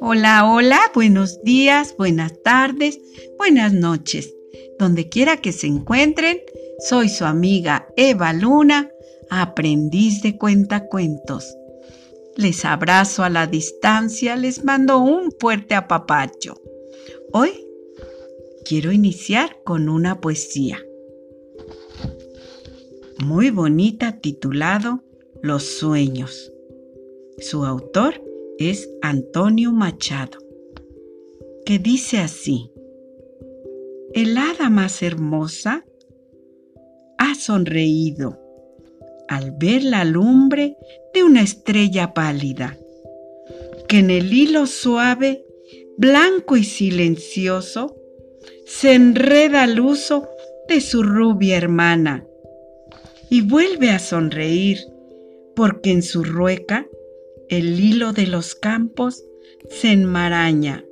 Hola, hola, buenos días, buenas tardes, buenas noches. Donde quiera que se encuentren, soy su amiga Eva Luna, aprendiz de cuentacuentos. Les abrazo a la distancia, les mando un fuerte apapacho. Hoy quiero iniciar con una poesía muy bonita titulado Los sueños. Su autor es Antonio Machado, que dice así, el hada más hermosa ha sonreído al ver la lumbre de una estrella pálida, que en el hilo suave, blanco y silencioso, se enreda al uso de su rubia hermana y vuelve a sonreír, porque en su rueca el hilo de los campos se enmaraña.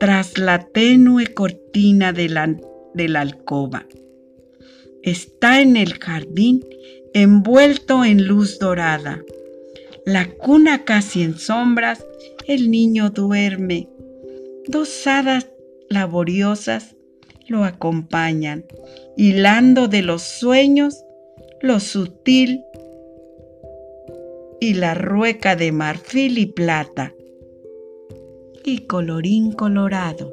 Tras la tenue cortina de la, de la alcoba, está en el jardín envuelto en luz dorada. La cuna casi en sombras, el niño duerme. Dos hadas laboriosas lo acompañan, hilando de los sueños lo sutil y la rueca de marfil y plata, y colorín colorado.